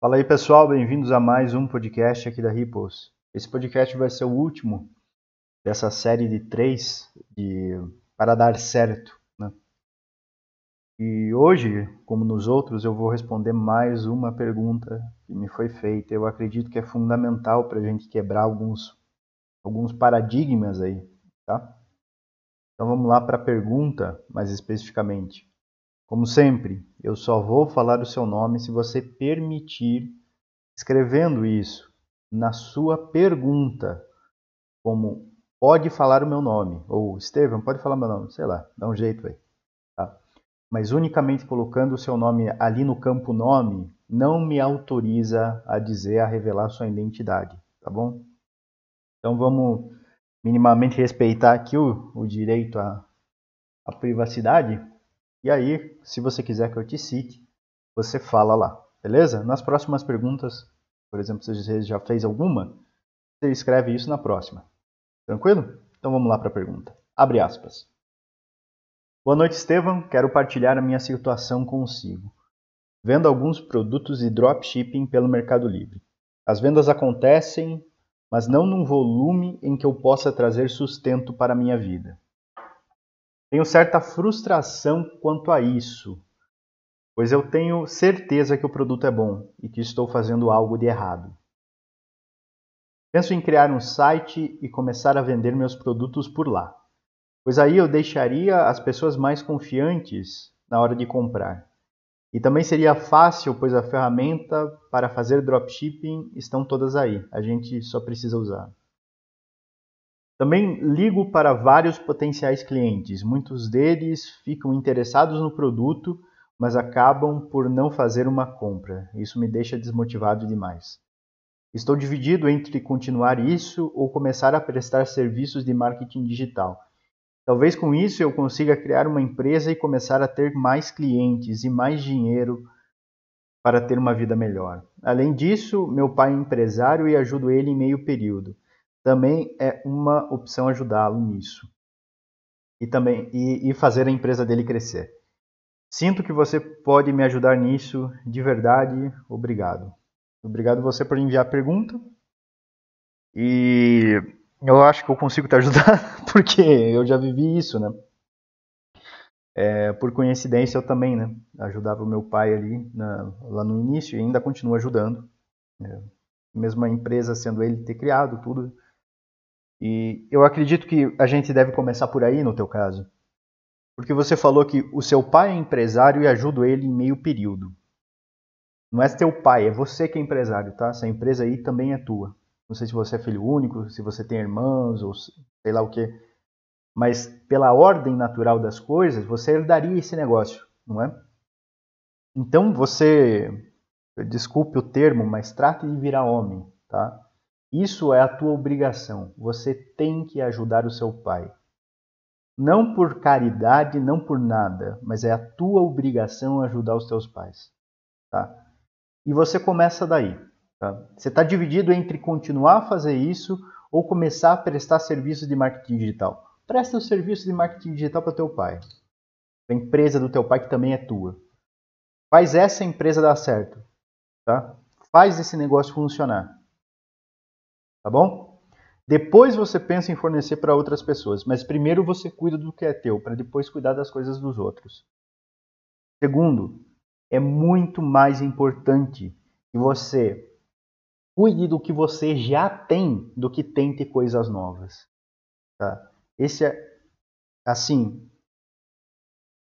Fala aí pessoal, bem-vindos a mais um podcast aqui da Ripples. Esse podcast vai ser o último dessa série de três de para dar certo. Né? E hoje, como nos outros, eu vou responder mais uma pergunta que me foi feita. Eu acredito que é fundamental para a gente quebrar alguns, alguns paradigmas aí, tá? Então vamos lá para a pergunta mais especificamente. Como sempre, eu só vou falar o seu nome se você permitir escrevendo isso na sua pergunta, como pode falar o meu nome, ou Estevam, pode falar meu nome, sei lá, dá um jeito aí. Tá? Mas unicamente colocando o seu nome ali no campo nome, não me autoriza a dizer, a revelar sua identidade, tá bom? Então vamos minimamente respeitar aqui o, o direito à, à privacidade. E aí, se você quiser que eu te cite, você fala lá, beleza? Nas próximas perguntas, por exemplo, se você já fez alguma, você escreve isso na próxima. Tranquilo? Então vamos lá para a pergunta. Abre aspas. Boa noite, Estevam. Quero partilhar a minha situação consigo. Vendo alguns produtos de dropshipping pelo Mercado Livre. As vendas acontecem, mas não num volume em que eu possa trazer sustento para a minha vida. Tenho certa frustração quanto a isso, pois eu tenho certeza que o produto é bom e que estou fazendo algo de errado. Penso em criar um site e começar a vender meus produtos por lá, pois aí eu deixaria as pessoas mais confiantes na hora de comprar. E também seria fácil, pois a ferramenta para fazer dropshipping estão todas aí, a gente só precisa usar. Também ligo para vários potenciais clientes. Muitos deles ficam interessados no produto, mas acabam por não fazer uma compra. Isso me deixa desmotivado demais. Estou dividido entre continuar isso ou começar a prestar serviços de marketing digital. Talvez com isso eu consiga criar uma empresa e começar a ter mais clientes e mais dinheiro para ter uma vida melhor. Além disso, meu pai é empresário e ajudo ele em meio período também é uma opção ajudá-lo nisso e também e, e fazer a empresa dele crescer. Sinto que você pode me ajudar nisso, de verdade, obrigado. Obrigado você por enviar a pergunta. E eu acho que eu consigo te ajudar, porque eu já vivi isso, né? É, por coincidência, eu também, né? Ajudava o meu pai ali na, lá no início e ainda continuo ajudando. É, mesmo a empresa sendo ele ter criado tudo, e eu acredito que a gente deve começar por aí no teu caso. Porque você falou que o seu pai é empresário e ajuda ele em meio período. Não é teu pai, é você que é empresário, tá? Essa empresa aí também é tua. Não sei se você é filho único, se você tem irmãos ou sei lá o que. Mas pela ordem natural das coisas, você herdaria esse negócio, não é? Então você, desculpe o termo, mas trate de virar homem, tá? Isso é a tua obrigação. Você tem que ajudar o seu pai. Não por caridade, não por nada, mas é a tua obrigação ajudar os teus pais. Tá? E você começa daí. Tá? Você está dividido entre continuar a fazer isso ou começar a prestar serviço de marketing digital. Presta o serviço de marketing digital para teu pai. A empresa do teu pai que também é tua. Faz essa empresa dar certo. Tá? Faz esse negócio funcionar. Tá bom? Depois você pensa em fornecer para outras pessoas, mas primeiro você cuida do que é teu, para depois cuidar das coisas dos outros. Segundo, é muito mais importante que você cuide do que você já tem do que tente coisas novas. Tá? Esse é, assim,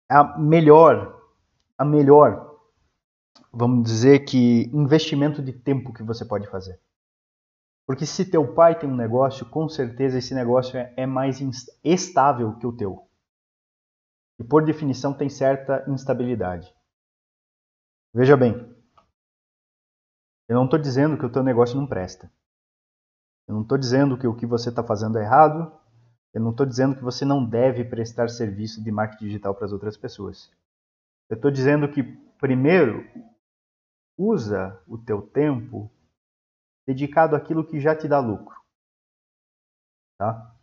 a melhor, a melhor, vamos dizer que investimento de tempo que você pode fazer. Porque se teu pai tem um negócio, com certeza esse negócio é, é mais estável que o teu. E por definição tem certa instabilidade. Veja bem, eu não estou dizendo que o teu negócio não presta. Eu não estou dizendo que o que você está fazendo é errado. Eu não estou dizendo que você não deve prestar serviço de marketing digital para as outras pessoas. Eu estou dizendo que, primeiro, usa o teu tempo dedicado àquilo que já te dá lucro. Tá?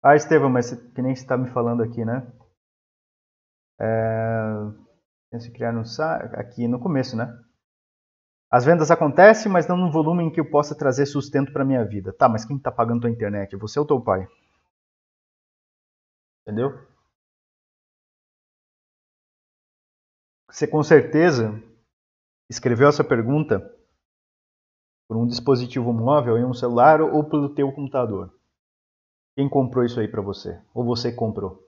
Ah, Estevam, mas que nem você está me falando aqui, né? É... Pensa em criar um site aqui no começo, né? As vendas acontecem, mas não no volume em que eu possa trazer sustento para minha vida. Tá, mas quem está pagando tua internet? Você ou teu pai? Entendeu? Você com certeza escreveu essa pergunta por um dispositivo móvel, em um celular ou pelo teu computador. Quem comprou isso aí para você? Ou você comprou?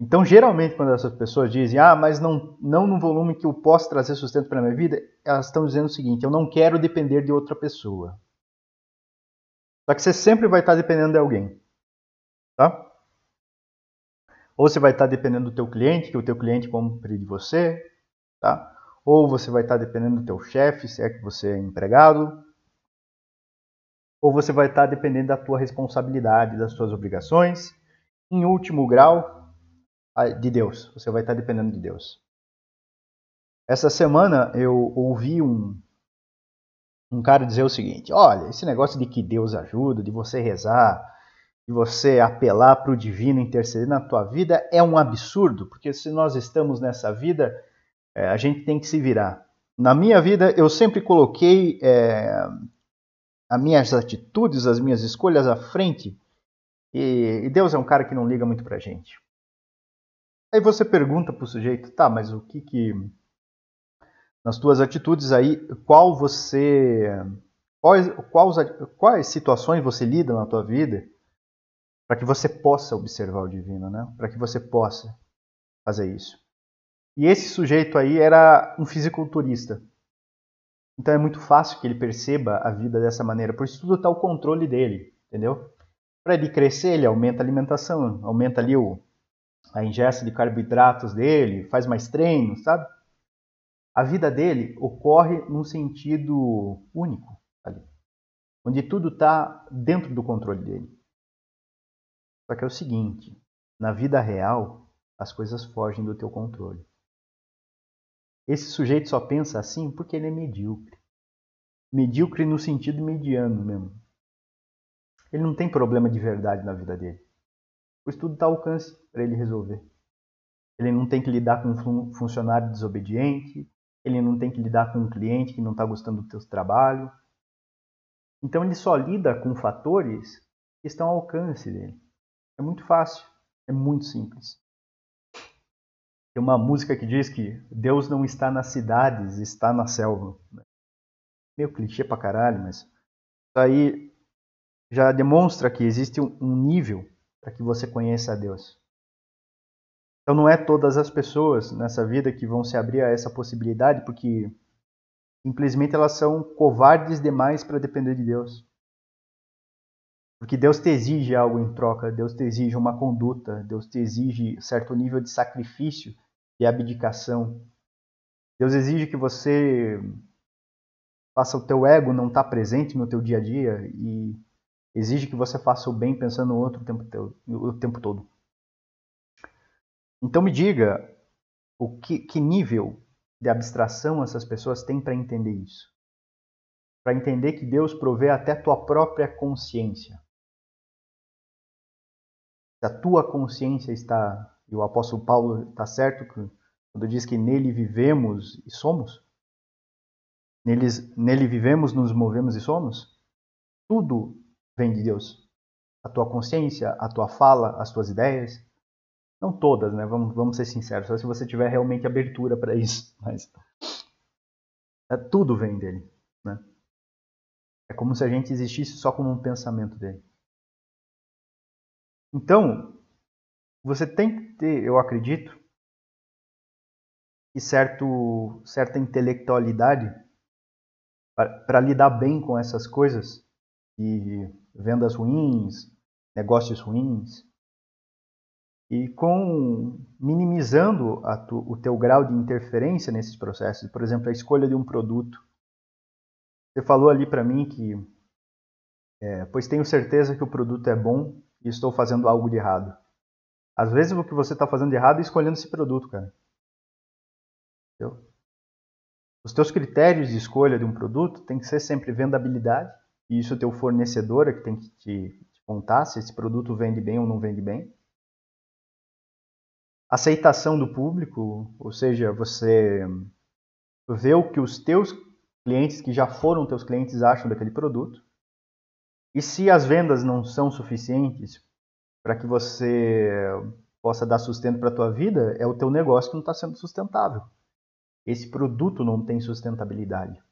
Então, geralmente, quando essas pessoas dizem, ah, mas não, não no volume que eu posso trazer sustento para minha vida, elas estão dizendo o seguinte: eu não quero depender de outra pessoa. Só que você sempre vai estar dependendo de alguém. Tá? Ou você vai estar dependendo do teu cliente, que o teu cliente compre de você, tá? Ou você vai estar dependendo do teu chefe, se é que você é empregado. Ou você vai estar dependendo da tua responsabilidade, das suas obrigações. Em último grau, de Deus. Você vai estar dependendo de Deus. Essa semana eu ouvi um, um cara dizer o seguinte: olha, esse negócio de que Deus ajuda, de você rezar, de você apelar para o divino interceder na tua vida é um absurdo, porque se nós estamos nessa vida, é, a gente tem que se virar. Na minha vida, eu sempre coloquei é, as minhas atitudes, as minhas escolhas à frente, e, e Deus é um cara que não liga muito para gente. Aí você pergunta para o sujeito, tá, mas o que que nas tuas atitudes aí, qual você quais, quais, quais situações você lida na tua vida para que você possa observar o divino, né? Para que você possa fazer isso. E esse sujeito aí era um fisiculturista. Então é muito fácil que ele perceba a vida dessa maneira, por isso tudo está o controle dele, entendeu? Para ele crescer, ele aumenta a alimentação, aumenta ali o, a ingesta de carboidratos dele, faz mais treino, sabe? A vida dele ocorre num sentido único ali, onde tudo está dentro do controle dele. Só que é o seguinte, na vida real, as coisas fogem do teu controle. Esse sujeito só pensa assim porque ele é medíocre. Medíocre no sentido mediano mesmo. Ele não tem problema de verdade na vida dele pois tudo está ao alcance para ele resolver. Ele não tem que lidar com um funcionário desobediente, ele não tem que lidar com um cliente que não está gostando do seu trabalho. Então ele só lida com fatores que estão ao alcance dele. É muito fácil, é muito simples. Tem uma música que diz que Deus não está nas cidades, está na selva. Meio clichê pra caralho, mas isso aí já demonstra que existe um nível para que você conheça a Deus. Então não é todas as pessoas nessa vida que vão se abrir a essa possibilidade, porque simplesmente elas são covardes demais para depender de Deus. Porque Deus te exige algo em troca, Deus te exige uma conduta, Deus te exige certo nível de sacrifício e abdicação. Deus exige que você faça o teu ego não estar tá presente no teu dia a dia e exige que você faça o bem pensando no outro o tempo, o tempo todo. Então me diga o que, que nível de abstração essas pessoas têm para entender isso. Para entender que Deus provê até a tua própria consciência. Se a tua consciência está, e o apóstolo Paulo está certo quando diz que nele vivemos e somos, nele, nele vivemos, nos movemos e somos, tudo vem de Deus. A tua consciência, a tua fala, as tuas ideias. Não todas, né? Vamos, vamos ser sinceros. Só se você tiver realmente abertura para isso. Mas é, tudo vem dele. Né? É como se a gente existisse só como um pensamento dele. Então, você tem que ter, eu acredito, e certo, certa intelectualidade para lidar bem com essas coisas e vendas ruins, negócios ruins, e com minimizando tu, o teu grau de interferência nesses processos. Por exemplo, a escolha de um produto. Você falou ali para mim que, é, pois tenho certeza que o produto é bom e estou fazendo algo de errado. Às vezes o que você está fazendo de errado é escolhendo esse produto, cara. Entendeu? Os teus critérios de escolha de um produto tem que ser sempre vendabilidade, e isso o teu fornecedor é que tem que te, te contar se esse produto vende bem ou não vende bem. Aceitação do público, ou seja, você vê o que os teus clientes que já foram teus clientes acham daquele produto. E se as vendas não são suficientes para que você possa dar sustento para a tua vida, é o teu negócio que não está sendo sustentável. Esse produto não tem sustentabilidade.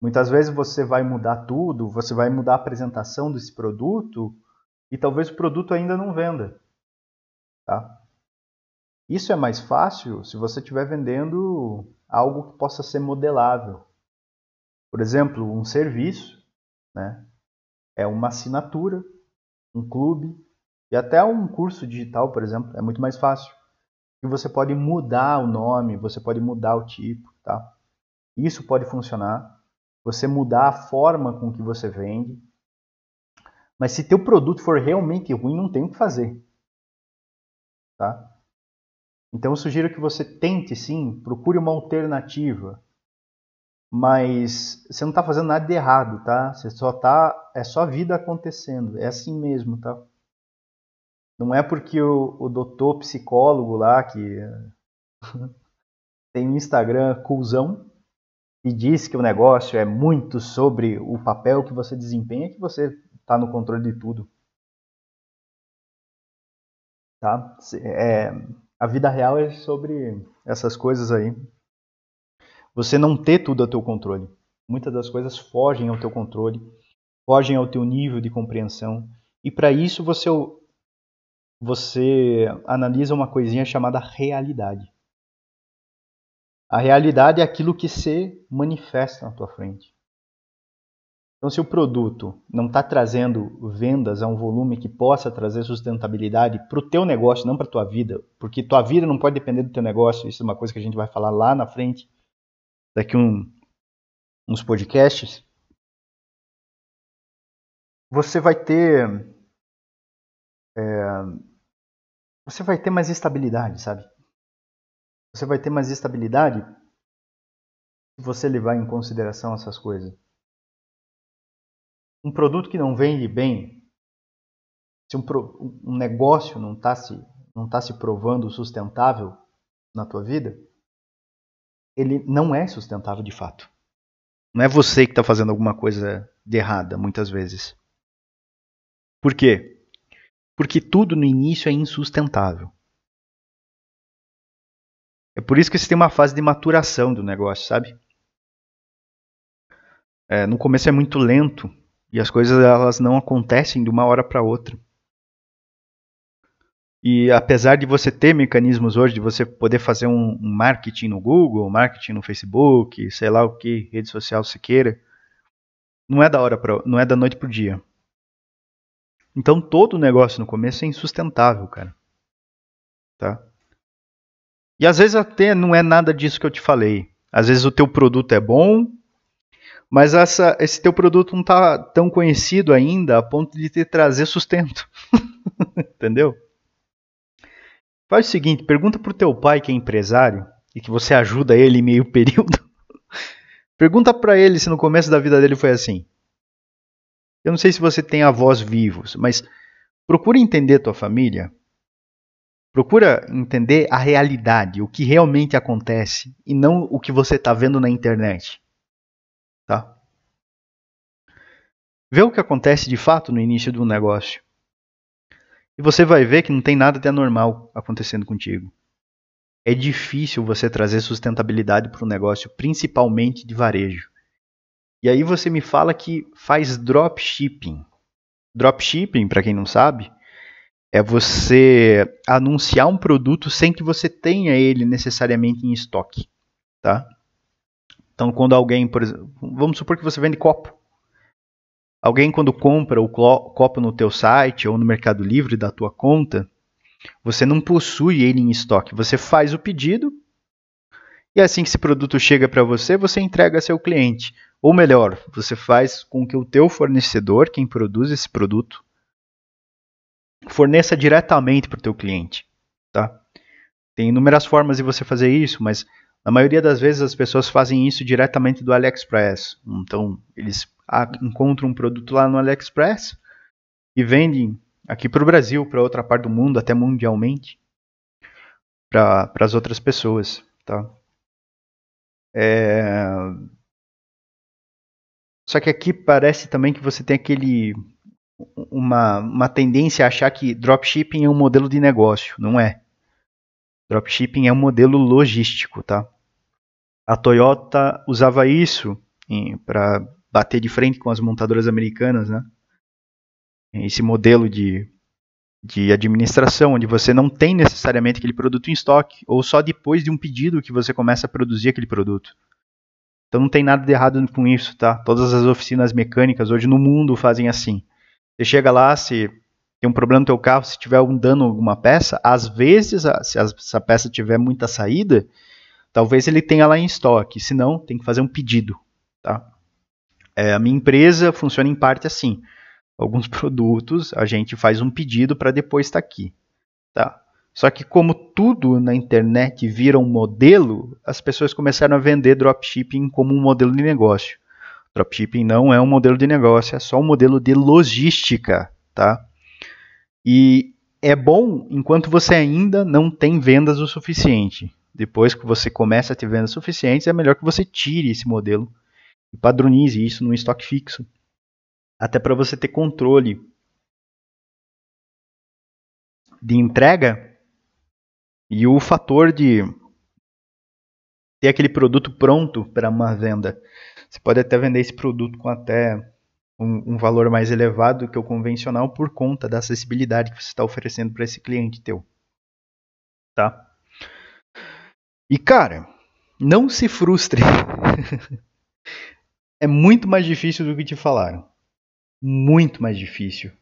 Muitas vezes você vai mudar tudo, você vai mudar a apresentação desse produto e talvez o produto ainda não venda. Tá? Isso é mais fácil se você estiver vendendo algo que possa ser modelável. Por exemplo, um serviço, né? é uma assinatura, um clube e até um curso digital, por exemplo, é muito mais fácil. E você pode mudar o nome, você pode mudar o tipo, tá? Isso pode funcionar. Você mudar a forma com que você vende. Mas se teu produto for realmente ruim, não tem o que fazer. Tá? Então eu sugiro que você tente sim, procure uma alternativa. Mas você não está fazendo nada de errado, tá? Você só tá, é só a vida acontecendo, é assim mesmo, tá? Não é porque o, o doutor psicólogo lá que tem um Instagram coolzão e diz que o negócio é muito sobre o papel que você desempenha que você está no controle de tudo. Tá? É, a vida real é sobre essas coisas aí. Você não ter tudo a teu controle. Muitas das coisas fogem ao teu controle, fogem ao teu nível de compreensão. E para isso você você analisa uma coisinha chamada realidade. A realidade é aquilo que se manifesta na tua frente. Então, se o produto não está trazendo vendas a um volume que possa trazer sustentabilidade para o teu negócio, não para a tua vida, porque tua vida não pode depender do teu negócio, isso é uma coisa que a gente vai falar lá na frente, daqui um, uns podcasts, você vai ter é, você vai ter mais estabilidade, sabe? Você vai ter mais estabilidade se você levar em consideração essas coisas um produto que não vende bem, se um, um negócio não está se, não tá se provando sustentável na tua vida, ele não é sustentável de fato. Não é você que está fazendo alguma coisa de errada, muitas vezes. Por quê? Porque tudo no início é insustentável. É por isso que você tem uma fase de maturação do negócio, sabe? É, no começo é muito lento, e as coisas elas não acontecem de uma hora para outra. E apesar de você ter mecanismos hoje de você poder fazer um, um marketing no Google, marketing no Facebook, sei lá o que, rede social você queira, não é da hora pra, não é da noite pro dia. Então todo o negócio no começo é insustentável, cara. Tá? E às vezes até não é nada disso que eu te falei. Às vezes o teu produto é bom, mas essa, esse teu produto não está tão conhecido ainda a ponto de te trazer sustento. Entendeu? Faz o seguinte, pergunta pro teu pai que é empresário e que você ajuda ele em meio período. pergunta para ele se no começo da vida dele foi assim. Eu não sei se você tem avós vivos, mas procura entender tua família. Procura entender a realidade, o que realmente acontece e não o que você está vendo na internet. Tá? Vê o que acontece de fato no início do negócio. E você vai ver que não tem nada de anormal acontecendo contigo. É difícil você trazer sustentabilidade para o negócio, principalmente de varejo. E aí você me fala que faz dropshipping. Dropshipping, para quem não sabe, é você anunciar um produto sem que você tenha ele necessariamente em estoque, tá? Então, quando alguém, por exemplo, vamos supor que você vende copo. Alguém quando compra o copo no teu site ou no Mercado Livre da tua conta, você não possui ele em estoque. Você faz o pedido e assim que esse produto chega para você, você entrega a seu cliente. Ou melhor, você faz com que o teu fornecedor, quem produz esse produto, forneça diretamente para o teu cliente. Tá? Tem inúmeras formas de você fazer isso, mas na maioria das vezes as pessoas fazem isso diretamente do AliExpress. Então, eles encontram um produto lá no AliExpress e vendem aqui para o Brasil, para outra parte do mundo, até mundialmente, para as outras pessoas. Tá? É... Só que aqui parece também que você tem aquele uma, uma tendência a achar que dropshipping é um modelo de negócio. Não é. Dropshipping é um modelo logístico, tá? A Toyota usava isso para bater de frente com as montadoras americanas, né? Esse modelo de, de administração, onde você não tem necessariamente aquele produto em estoque, ou só depois de um pedido que você começa a produzir aquele produto. Então não tem nada de errado com isso, tá? Todas as oficinas mecânicas hoje no mundo fazem assim. Você chega lá, se tem um problema no teu carro, se tiver um dano em alguma peça, às vezes, se essa peça tiver muita saída, talvez ele tenha lá em estoque. Se não, tem que fazer um pedido, tá? É, a minha empresa funciona em parte assim. Alguns produtos a gente faz um pedido para depois estar tá aqui. Tá? Só que como tudo na internet vira um modelo, as pessoas começaram a vender dropshipping como um modelo de negócio. Dropshipping não é um modelo de negócio, é só um modelo de logística, tá? E é bom enquanto você ainda não tem vendas o suficiente. Depois que você começa a ter vendas suficientes, é melhor que você tire esse modelo padronize isso num estoque fixo. Até para você ter controle de entrega e o fator de ter aquele produto pronto para uma venda. Você pode até vender esse produto com até um, um valor mais elevado do que o convencional por conta da acessibilidade que você está oferecendo para esse cliente teu. Tá? E cara, não se frustre. é muito mais difícil do que te falaram. Muito mais difícil.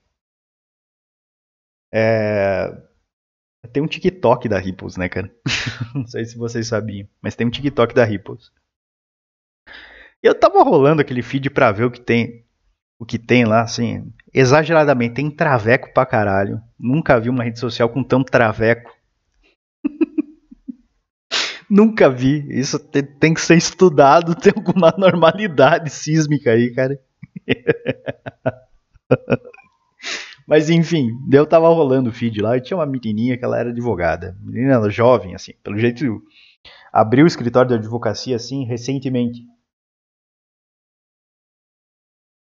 É... Tem um TikTok da Ripples, né, cara? Não sei se vocês sabiam, mas tem um TikTok da Ripples. Eu tava rolando aquele feed pra ver o que tem. O que tem lá, assim, exageradamente, tem traveco pra caralho. Nunca vi uma rede social com tanto traveco. Nunca vi. Isso tem, tem, que ser estudado, tem alguma normalidade sísmica aí, cara. Mas enfim, eu tava rolando o feed lá e tinha uma menininha que ela era advogada. Menina jovem, assim, pelo jeito abriu o escritório de advocacia assim recentemente.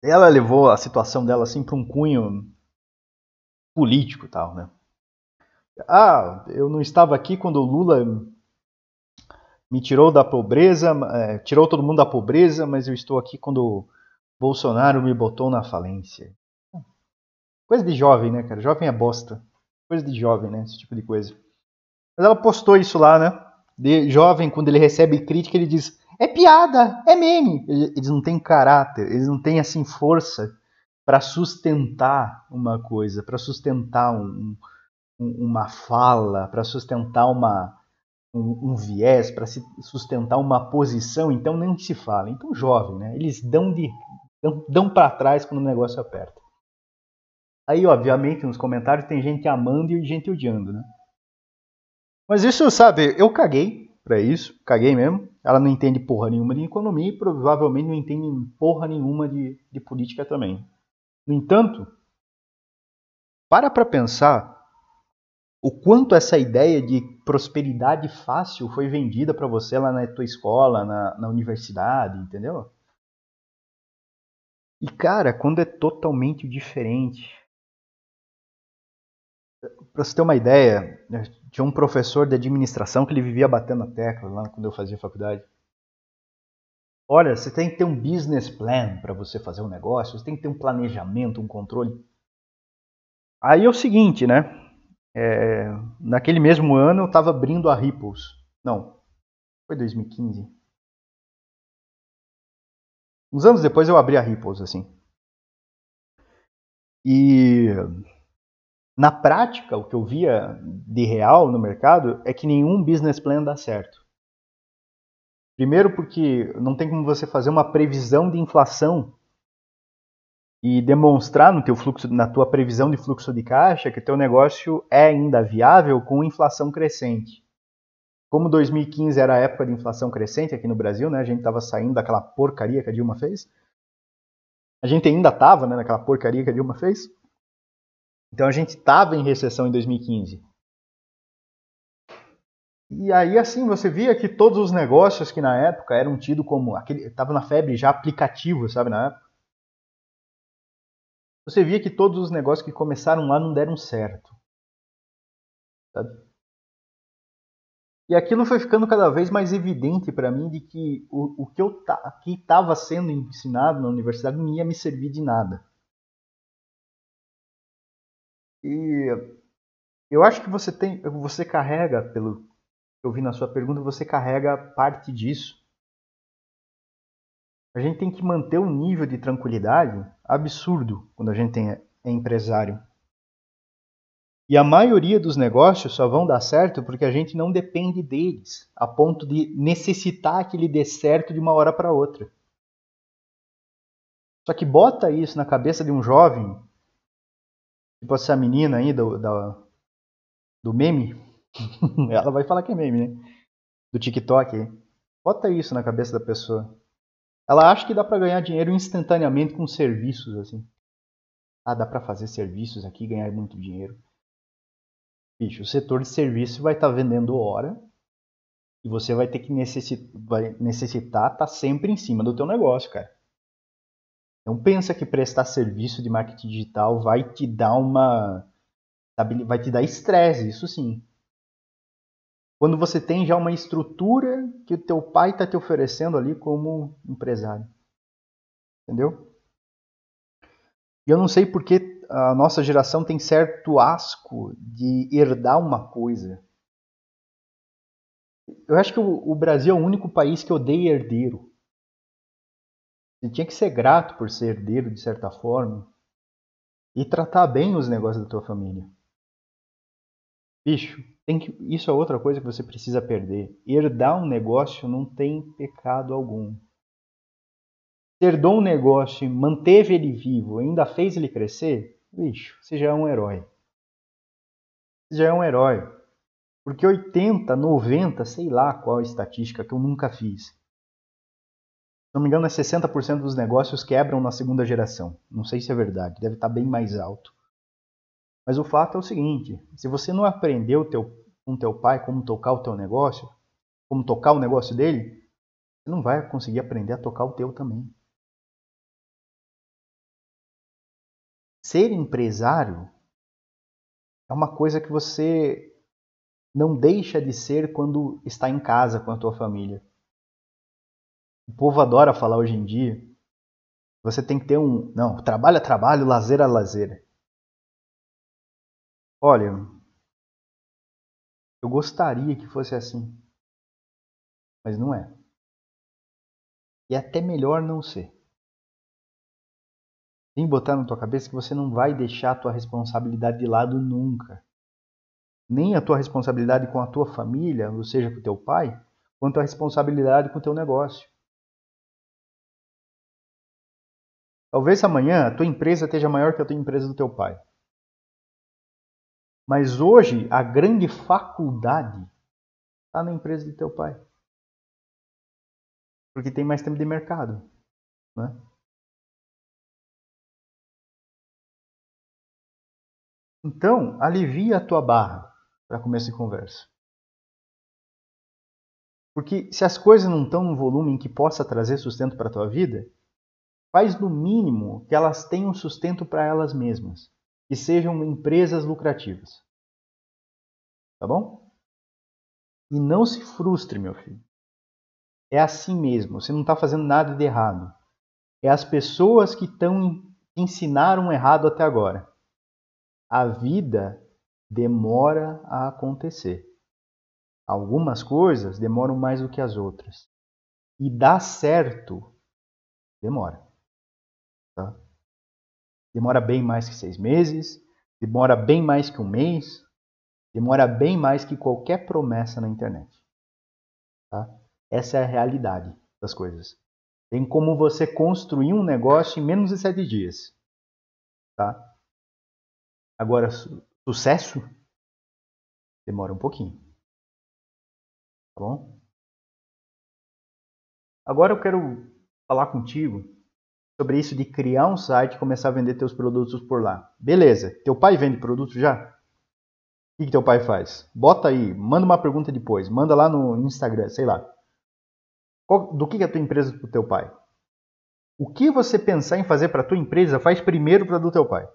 Ela levou a situação dela assim para um cunho político tal, né? Ah, eu não estava aqui quando o Lula me tirou da pobreza, é, tirou todo mundo da pobreza, mas eu estou aqui quando Bolsonaro me botou na falência. Coisa de jovem, né, cara? Jovem é bosta. Coisa de jovem, né? Esse tipo de coisa. Mas ela postou isso lá, né? De jovem, quando ele recebe crítica, ele diz: é piada, é meme. Eles não têm caráter, eles não têm assim força para sustentar uma coisa, para sustentar um, um, uma fala, para sustentar uma, um, um viés, para sustentar uma posição, então nem se fala. Então, jovem, né? Eles dão, de, dão, dão para trás quando o negócio aperta. Aí, obviamente, nos comentários tem gente amando e gente odiando, né? Mas isso, sabe, eu caguei para isso, caguei mesmo. Ela não entende porra nenhuma de economia e provavelmente não entende porra nenhuma de, de política também. No entanto, para para pensar o quanto essa ideia de prosperidade fácil foi vendida para você lá na tua escola, na, na universidade, entendeu? E cara, quando é totalmente diferente. Para você ter uma ideia, tinha um professor de administração que ele vivia batendo a tecla lá quando eu fazia faculdade. Olha, você tem que ter um business plan para você fazer um negócio, você tem que ter um planejamento, um controle. Aí é o seguinte, né? É, naquele mesmo ano eu estava abrindo a Ripples. Não, foi 2015. Uns anos depois eu abri a Ripples, assim. E na prática, o que eu via de real no mercado é que nenhum business plan dá certo. Primeiro porque não tem como você fazer uma previsão de inflação e demonstrar no teu fluxo, na tua previsão de fluxo de caixa que teu negócio é ainda viável com inflação crescente. Como 2015 era a época de inflação crescente aqui no Brasil, né? A gente estava saindo daquela porcaria que a Dilma fez. A gente ainda estava né, naquela porcaria que a Dilma fez. Então a gente estava em recessão em 2015. E aí, assim, você via que todos os negócios que na época eram tidos como. aquele Tava na febre já aplicativo, sabe, na época. Você via que todos os negócios que começaram lá não deram certo. Sabe? E aquilo foi ficando cada vez mais evidente para mim de que o, o que eu que estava sendo ensinado na universidade não ia me servir de nada. E eu acho que você tem, você carrega pelo eu vi na sua pergunta, você carrega parte disso. A gente tem que manter um nível de tranquilidade absurdo quando a gente é empresário. E a maioria dos negócios só vão dar certo porque a gente não depende deles, a ponto de necessitar que ele dê certo de uma hora para outra. Só que bota isso na cabeça de um jovem, tipo essa menina aí do, do, meme, ela vai falar que é meme, né? Do TikTok. Bota isso na cabeça da pessoa. Ela acha que dá para ganhar dinheiro instantaneamente com serviços assim. Ah, dá para fazer serviços aqui ganhar muito dinheiro. Bicho, o setor de serviço vai estar tá vendendo hora e você vai ter que necessitar, vai necessitar estar tá sempre em cima do teu negócio, cara. Não pensa que prestar serviço de marketing digital vai te dar uma vai te dar estresse, isso sim. Quando você tem já uma estrutura que o teu pai está te oferecendo ali como empresário. Entendeu? E eu não sei porque a nossa geração tem certo asco de herdar uma coisa. Eu acho que o, Brasil é o único país que odeia herdeiro. Você tinha que ser grato por ser herdeiro de certa forma e tratar bem os negócios da tua família. Bicho, tem que, isso é outra coisa que você precisa perder. Herdar um negócio não tem pecado algum. Se herdou um negócio manteve ele vivo, ainda fez ele crescer, bicho, você já é um herói. Você já é um herói. Porque 80, 90, sei lá qual estatística que eu nunca fiz. Se não me engano, é 60% dos negócios quebram na segunda geração. Não sei se é verdade, deve estar bem mais alto. Mas o fato é o seguinte: se você não aprendeu teu, com teu pai como tocar o teu negócio, como tocar o negócio dele, você não vai conseguir aprender a tocar o teu também. Ser empresário é uma coisa que você não deixa de ser quando está em casa com a tua família. O povo adora falar hoje em dia. Você tem que ter um. Não, trabalho é trabalho, lazer é lazer. Olha, eu gostaria que fosse assim, mas não é. E é até melhor não ser. Tem que botar na tua cabeça que você não vai deixar a tua responsabilidade de lado nunca. Nem a tua responsabilidade com a tua família, ou seja, com o teu pai, quanto a responsabilidade com o teu negócio. Talvez amanhã a tua empresa esteja maior que a tua empresa do teu pai. Mas hoje a grande faculdade está na empresa de teu pai. Porque tem mais tempo de mercado. Né? Então, alivia a tua barra para começo de conversa. Porque se as coisas não estão no volume em que possa trazer sustento para a tua vida, faz no mínimo que elas tenham sustento para elas mesmas que sejam empresas lucrativas. Tá bom? E não se frustre, meu filho. É assim mesmo, você não está fazendo nada de errado. É as pessoas que estão ensinaram errado até agora. A vida demora a acontecer. Algumas coisas demoram mais do que as outras. E dar certo demora. Tá? Demora bem mais que seis meses, demora bem mais que um mês, demora bem mais que qualquer promessa na internet. Tá? Essa é a realidade das coisas. Tem como você construir um negócio em menos de sete dias. Tá? Agora, su sucesso demora um pouquinho. Tá bom? Agora eu quero falar contigo sobre isso de criar um site e começar a vender teus produtos por lá. Beleza, teu pai vende produto já? O que, que teu pai faz? Bota aí, manda uma pergunta depois, manda lá no Instagram, sei lá. Qual, do que, que é a tua empresa pro teu pai? O que você pensar em fazer para tua empresa, faz primeiro para do teu pai.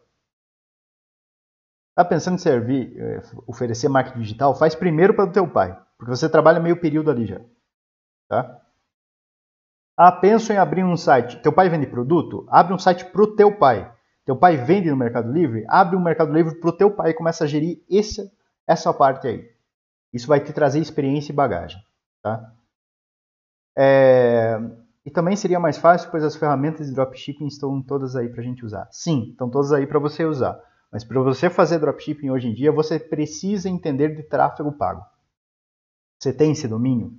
Tá pensando em servir, eh, oferecer marketing digital, faz primeiro para o teu pai, porque você trabalha meio período ali já, tá? Ah, penso em abrir um site. Teu pai vende produto? Abre um site para o teu pai. Teu pai vende no Mercado Livre? Abre um Mercado Livre para o teu pai e começa a gerir esse, essa parte aí. Isso vai te trazer experiência e bagagem, tá? É... E também seria mais fácil, pois as ferramentas de dropshipping estão todas aí para a gente usar. Sim, estão todas aí para você usar. Mas para você fazer dropshipping hoje em dia, você precisa entender de tráfego pago. Você tem esse domínio?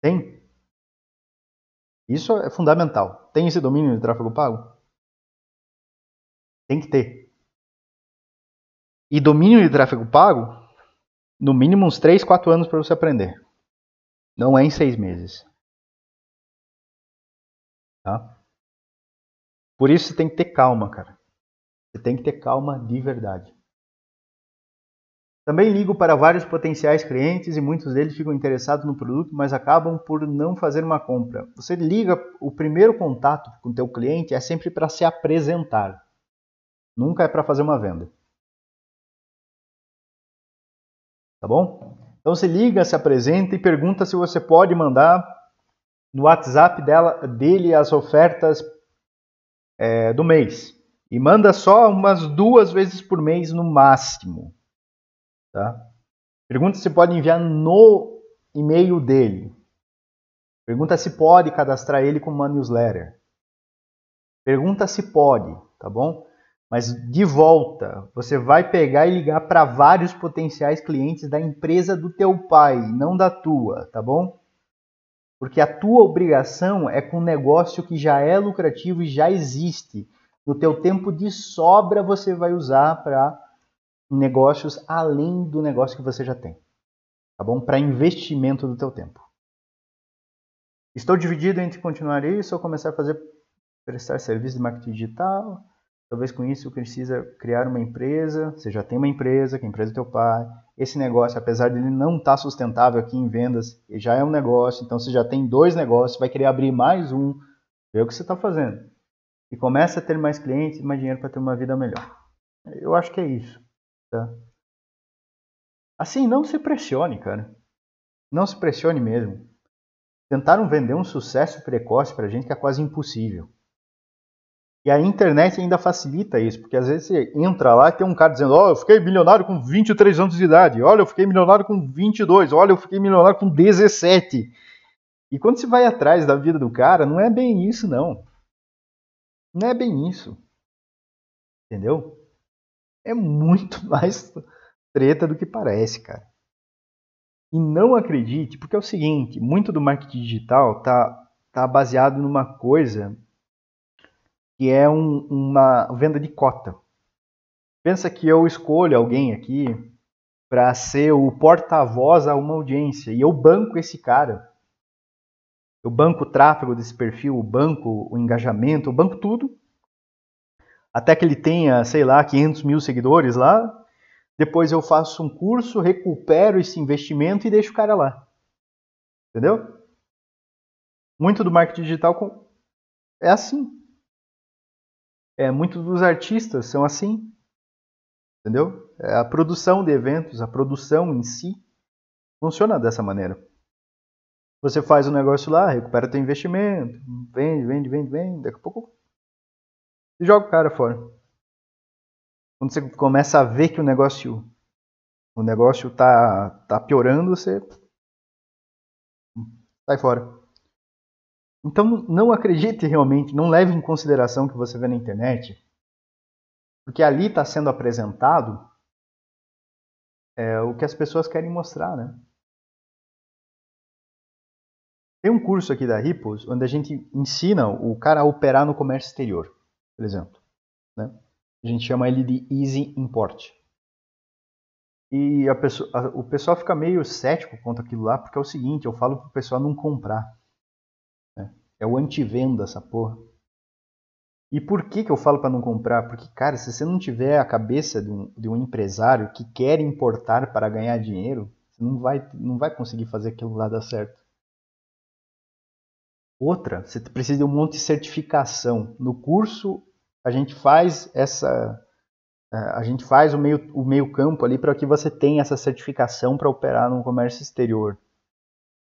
Tem? Isso é fundamental. Tem esse domínio de tráfego pago? Tem que ter. E domínio de tráfego pago, no mínimo uns 3, 4 anos para você aprender. Não é em 6 meses. Tá? Por isso você tem que ter calma, cara. Você tem que ter calma de verdade. Também ligo para vários potenciais clientes e muitos deles ficam interessados no produto, mas acabam por não fazer uma compra. Você liga, o primeiro contato com o teu cliente é sempre para se apresentar. Nunca é para fazer uma venda. Tá bom? Então você liga, se apresenta e pergunta se você pode mandar no WhatsApp dela, dele as ofertas é, do mês. E manda só umas duas vezes por mês no máximo. Tá? Pergunta se pode enviar no e-mail dele. Pergunta se pode cadastrar ele com uma newsletter. Pergunta se pode, tá bom? Mas de volta, você vai pegar e ligar para vários potenciais clientes da empresa do teu pai, não da tua, tá bom? Porque a tua obrigação é com um negócio que já é lucrativo e já existe no teu tempo de sobra você vai usar para negócios além do negócio que você já tem. Tá bom? Para investimento do teu tempo. Estou dividido entre continuar isso ou começar a fazer prestar serviço de marketing digital. Talvez com isso precisa criar uma empresa. Você já tem uma empresa, que é a empresa do teu pai. Esse negócio, apesar de ele não estar tá sustentável aqui em vendas, já é um negócio. Então você já tem dois negócios, vai querer abrir mais um. Vê o que você está fazendo e começa a ter mais clientes e mais dinheiro para ter uma vida melhor. Eu acho que é isso. Tá? Assim, não se pressione, cara. Não se pressione mesmo. Tentaram vender um sucesso precoce para gente que é quase impossível. E a internet ainda facilita isso, porque às vezes você entra lá e tem um cara dizendo: Ó, oh, eu fiquei milionário com 23 anos de idade, olha, eu fiquei milionário com 22, olha, eu fiquei milionário com 17. E quando você vai atrás da vida do cara, não é bem isso, não. Não é bem isso. Entendeu? É muito mais treta do que parece, cara. E não acredite, porque é o seguinte, muito do marketing digital tá, tá baseado numa coisa que é um, uma venda de cota. Pensa que eu escolho alguém aqui para ser o porta-voz a uma audiência e eu banco esse cara eu banco o tráfego desse perfil, o banco o engajamento, o banco tudo. Até que ele tenha, sei lá, 500 mil seguidores lá. Depois eu faço um curso, recupero esse investimento e deixo o cara lá. Entendeu? Muito do marketing digital é assim. É, muitos dos artistas são assim. Entendeu? É a produção de eventos, a produção em si, funciona dessa maneira. Você faz o um negócio lá, recupera teu investimento, vende, vende, vende, vende, daqui a pouco você joga o cara fora. Quando você começa a ver que o negócio o negócio tá, tá piorando, você sai fora. Então não acredite realmente, não leve em consideração o que você vê na internet, porque ali está sendo apresentado é, o que as pessoas querem mostrar, né? Tem um curso aqui da Ripples onde a gente ensina o cara a operar no comércio exterior, por exemplo. Né? A gente chama ele de Easy Import. E a pessoa, a, o pessoal fica meio cético quanto aquilo lá, porque é o seguinte, eu falo para o pessoal não comprar. Né? É o anti-venda essa porra. E por que, que eu falo para não comprar? Porque, cara, se você não tiver a cabeça de um, de um empresário que quer importar para ganhar dinheiro, você não vai, não vai conseguir fazer aquilo lá dar certo. Outra, você precisa de um monte de certificação. No curso, a gente faz essa. É, a gente faz o meio, o meio campo ali para que você tenha essa certificação para operar no comércio exterior.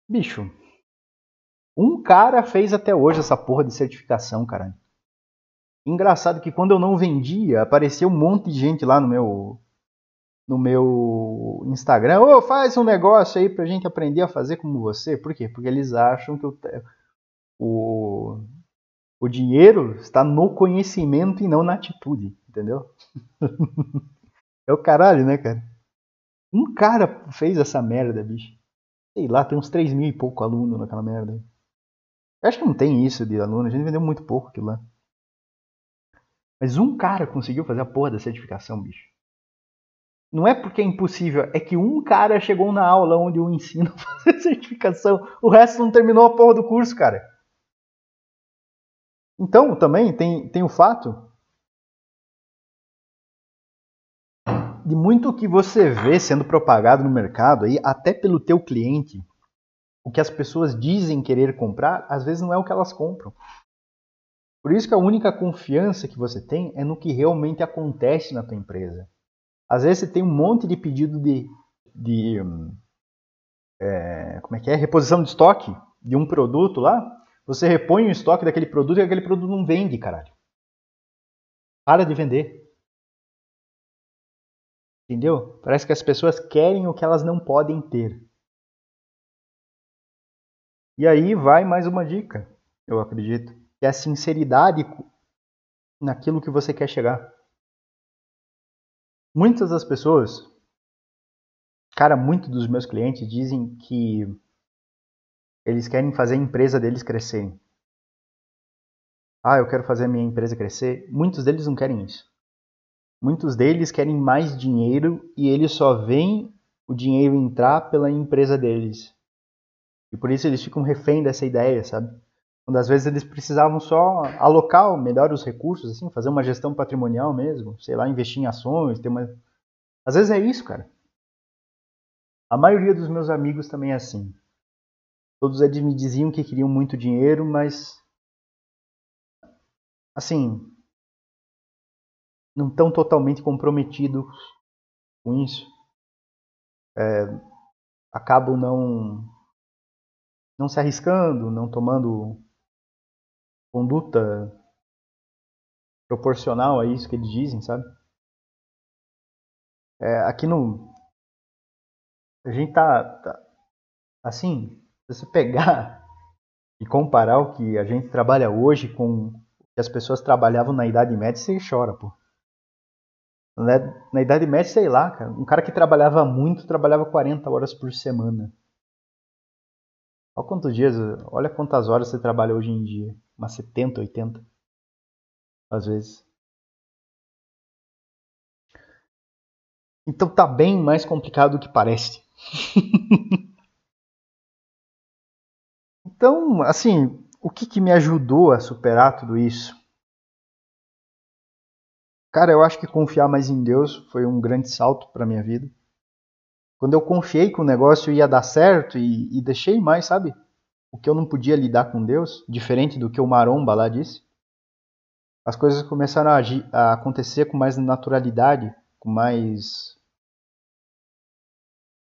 Bicho, um cara fez até hoje essa porra de certificação, caralho. Engraçado que quando eu não vendia, apareceu um monte de gente lá no meu no meu Instagram, ô, oh, faz um negócio aí pra gente aprender a fazer como você. Por quê? Porque eles acham que o, o, o dinheiro está no conhecimento e não na atitude, entendeu? é o caralho, né, cara? Um cara fez essa merda, bicho. Sei lá, tem uns 3 mil e pouco alunos naquela merda. Eu acho que não tem isso de aluno, a gente vendeu muito pouco aquilo lá. Mas um cara conseguiu fazer a porra da certificação, bicho. Não é porque é impossível, é que um cara chegou na aula onde eu ensino a fazer certificação, o resto não terminou a porra do curso, cara. Então, também tem, tem o fato de muito que você vê sendo propagado no mercado aí, até pelo teu cliente, o que as pessoas dizem querer comprar, às vezes não é o que elas compram. Por isso que a única confiança que você tem é no que realmente acontece na tua empresa. Às vezes você tem um monte de pedido de, de é, como é que é, reposição de estoque de um produto lá, você repõe o estoque daquele produto e aquele produto não vende, caralho. Para de vender. Entendeu? Parece que as pessoas querem o que elas não podem ter. E aí vai mais uma dica, eu acredito é a sinceridade naquilo que você quer chegar. Muitas das pessoas, cara, muitos dos meus clientes dizem que eles querem fazer a empresa deles crescerem. Ah, eu quero fazer a minha empresa crescer. Muitos deles não querem isso. Muitos deles querem mais dinheiro e eles só veem o dinheiro entrar pela empresa deles. E por isso eles ficam refém dessa ideia, sabe? Quando às vezes eles precisavam só alocar melhor os recursos, assim, fazer uma gestão patrimonial mesmo, sei lá, investir em ações, ter uma. Às vezes é isso, cara. A maioria dos meus amigos também é assim. Todos eles me diziam que queriam muito dinheiro, mas assim, não estão totalmente comprometidos com isso. É, acabam não não se arriscando, não tomando conduta proporcional a isso que eles dizem, sabe? É, aqui no. A gente tá, tá. Assim, se você pegar e comparar o que a gente trabalha hoje com o que as pessoas trabalhavam na Idade Média, você chora, pô. Na, Idade Média, sei lá, cara, um cara que trabalhava muito trabalhava 40 horas por semana. Olha quantos dias, olha quantas horas você trabalha hoje em dia umas 70, 80, às vezes. Então tá bem mais complicado do que parece. então, assim, o que, que me ajudou a superar tudo isso? Cara, eu acho que confiar mais em Deus foi um grande salto para minha vida. Quando eu confiei que o negócio ia dar certo e, e deixei mais, sabe? o que eu não podia lidar com Deus, diferente do que o Maromba lá disse, as coisas começaram a, agir, a acontecer com mais naturalidade, com mais.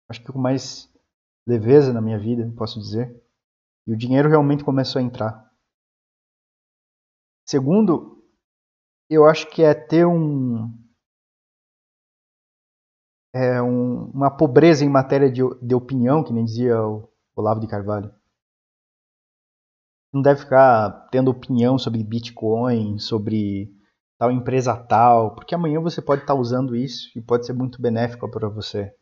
Acho que com mais leveza na minha vida, posso dizer. E o dinheiro realmente começou a entrar. Segundo, eu acho que é ter um. É um, uma pobreza em matéria de, de opinião, que nem dizia o Olavo de Carvalho não deve ficar tendo opinião sobre Bitcoin, sobre tal empresa tal, porque amanhã você pode estar usando isso e pode ser muito benéfico para você.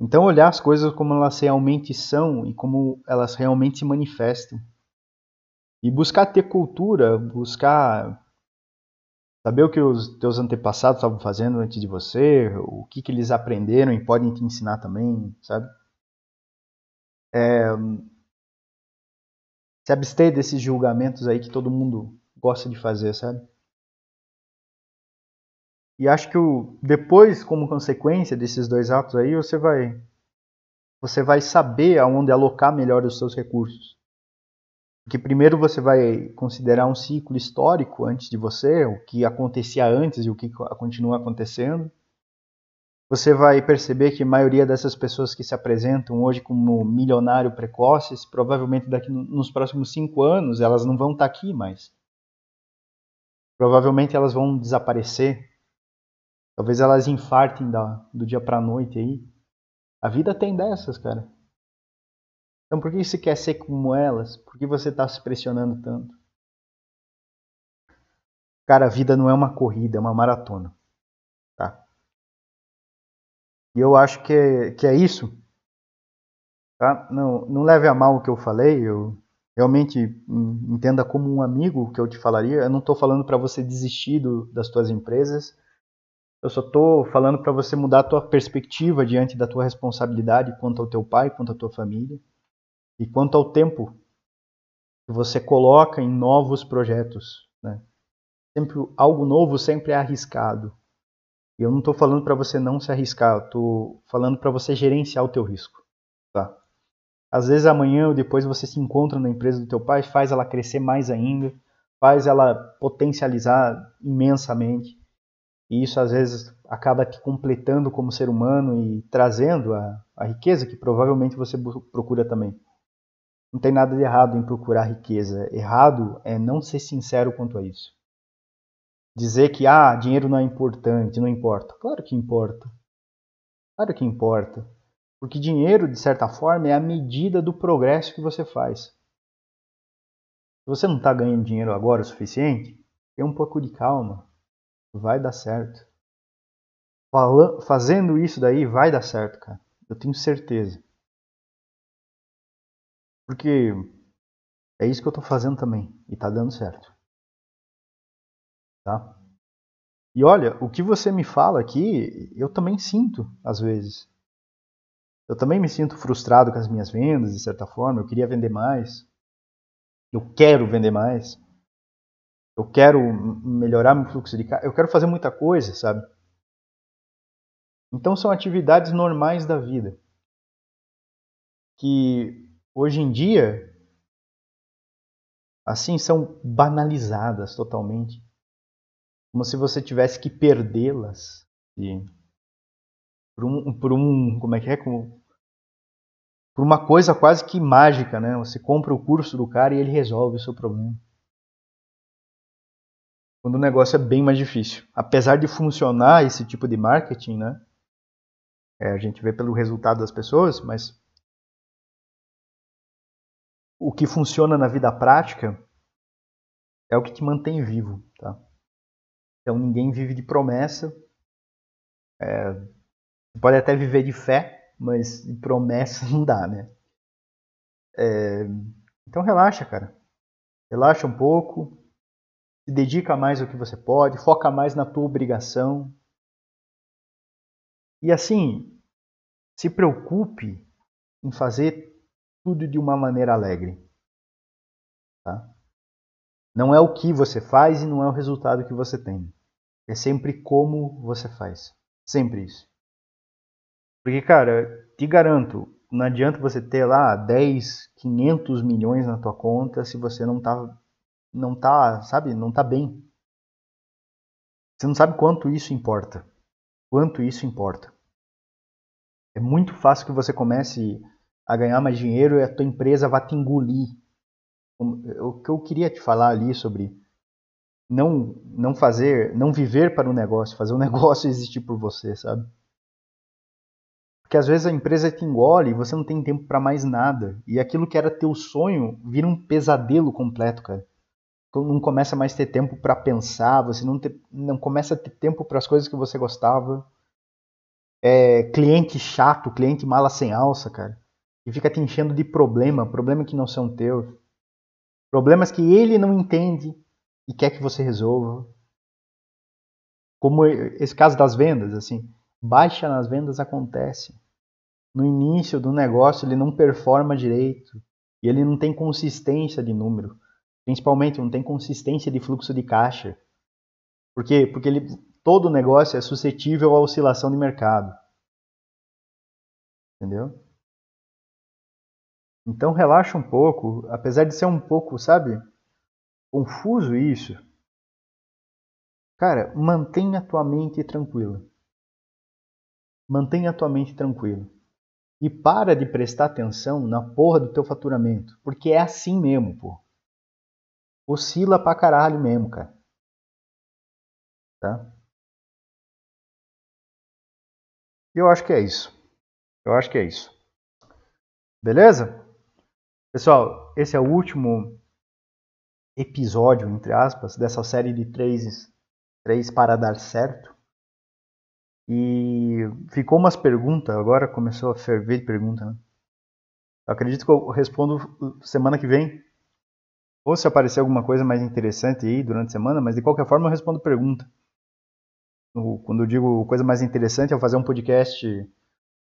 Então olhar as coisas como elas realmente são e como elas realmente se manifestam. E buscar ter cultura, buscar saber o que os teus antepassados estavam fazendo antes de você, o que, que eles aprenderam e podem te ensinar também, sabe? É, se abster desses julgamentos aí que todo mundo gosta de fazer, sabe? E acho que o, depois, como consequência desses dois atos aí, você vai você vai saber aonde alocar melhor os seus recursos. Porque primeiro você vai considerar um ciclo histórico antes de você, o que acontecia antes e o que continua acontecendo. Você vai perceber que a maioria dessas pessoas que se apresentam hoje como milionário precoces, provavelmente daqui nos próximos cinco anos elas não vão estar aqui mais. Provavelmente elas vão desaparecer. Talvez elas infartem da, do dia para a noite aí. A vida tem dessas, cara. Então por que você quer ser como elas? Por que você está se pressionando tanto? Cara, a vida não é uma corrida, é uma maratona. Tá? E eu acho que é, que é isso. Tá? Não, não leve a mal o que eu falei. Eu realmente entenda como um amigo que eu te falaria. Eu não estou falando para você desistir do, das tuas empresas. Eu só estou falando para você mudar a tua perspectiva diante da tua responsabilidade quanto ao teu pai, quanto à tua família. E quanto ao tempo que você coloca em novos projetos, né? Sempre algo novo sempre é arriscado. E eu não estou falando para você não se arriscar, estou falando para você gerenciar o teu risco, tá? Às vezes amanhã ou depois você se encontra na empresa do teu pai, faz ela crescer mais ainda, faz ela potencializar imensamente. E isso às vezes acaba te completando como ser humano e trazendo a, a riqueza que provavelmente você procura também. Não tem nada de errado em procurar riqueza. Errado é não ser sincero quanto a isso. Dizer que ah, dinheiro não é importante, não importa. Claro que importa. Claro que importa. Porque dinheiro, de certa forma, é a medida do progresso que você faz. Se você não está ganhando dinheiro agora o suficiente, tenha um pouco de calma. Vai dar certo. Fazendo isso daí, vai dar certo, cara. Eu tenho certeza. Porque é isso que eu estou fazendo também e está dando certo. Tá? E olha, o que você me fala aqui, eu também sinto às vezes. Eu também me sinto frustrado com as minhas vendas, de certa forma. Eu queria vender mais. Eu quero vender mais. Eu quero melhorar meu fluxo de caixa. Eu quero fazer muita coisa, sabe? Então são atividades normais da vida. Que hoje em dia, assim, são banalizadas totalmente. Como se você tivesse que perdê-las por um, por um, como é que é, como, por uma coisa quase que mágica, né? Você compra o curso do cara e ele resolve o seu problema. Quando o negócio é bem mais difícil. Apesar de funcionar esse tipo de marketing, né? É, a gente vê pelo resultado das pessoas, mas o que funciona na vida prática é o que te mantém vivo, tá? Então ninguém vive de promessa. É, pode até viver de fé, mas de promessa não dá, né? É, então relaxa, cara. Relaxa um pouco. Se dedica mais ao que você pode. Foca mais na tua obrigação. E assim, se preocupe em fazer tudo de uma maneira alegre. Tá? Não é o que você faz e não é o resultado que você tem. É sempre como você faz. Sempre isso. Porque, cara, te garanto, não adianta você ter lá 10, 500 milhões na tua conta se você não tá, não tá, sabe, não tá bem. Você não sabe quanto isso importa. Quanto isso importa. É muito fácil que você comece a ganhar mais dinheiro e a tua empresa vai te engolir. O que eu queria te falar ali sobre não não fazer, não viver para o negócio, fazer o negócio existir por você, sabe? Porque às vezes a empresa te engole e você não tem tempo para mais nada. E aquilo que era teu sonho vira um pesadelo completo, cara. Não começa mais a ter tempo para pensar, você não, não começa a ter tempo para as coisas que você gostava. É, cliente chato, cliente mala sem alça, cara e fica te enchendo de problema, problemas que não são teus, problemas que ele não entende e quer que você resolva. Como esse caso das vendas, assim, baixa nas vendas acontece. No início do negócio ele não performa direito e ele não tem consistência de número. Principalmente não tem consistência de fluxo de caixa. Por quê? Porque ele, todo negócio é suscetível à oscilação de mercado. Entendeu? Então relaxa um pouco, apesar de ser um pouco, sabe, confuso isso. Cara, mantenha a tua mente tranquila. Mantenha a tua mente tranquila. E para de prestar atenção na porra do teu faturamento, porque é assim mesmo, pô. Oscila pra caralho mesmo, cara. Tá? Eu acho que é isso. Eu acho que é isso. Beleza? Pessoal, esse é o último episódio, entre aspas, dessa série de três, três para dar certo. E ficou umas perguntas, agora começou a ferver de pergunta, né? Acredito que eu respondo semana que vem. Ou se aparecer alguma coisa mais interessante aí durante a semana, mas de qualquer forma eu respondo pergunta. Quando eu digo coisa mais interessante, é fazer um podcast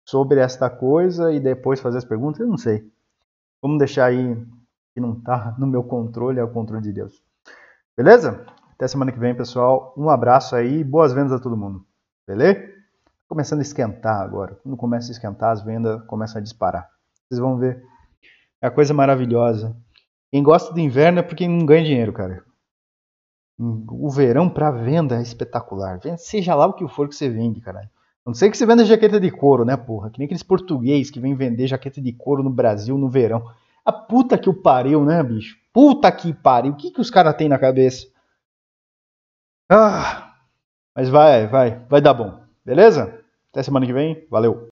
sobre esta coisa e depois fazer as perguntas, eu não sei. Vamos deixar aí que não está no meu controle, é o controle de Deus. Beleza? Até semana que vem, pessoal. Um abraço aí, boas vendas a todo mundo. Beleza? Começando a esquentar agora. Quando começa a esquentar, as vendas começam a disparar. Vocês vão ver. É a coisa maravilhosa. Quem gosta do inverno é porque não ganha dinheiro, cara. O verão para venda é espetacular. Seja lá o que for que você vende, caralho. Não sei que você venda jaqueta de couro, né, porra? Que nem aqueles português que vêm vender jaqueta de couro no Brasil no verão. A puta que o pariu, né, bicho? Puta que pariu. O que, que os caras têm na cabeça? Ah, mas vai, vai, vai dar bom. Beleza? Até semana que vem. Valeu.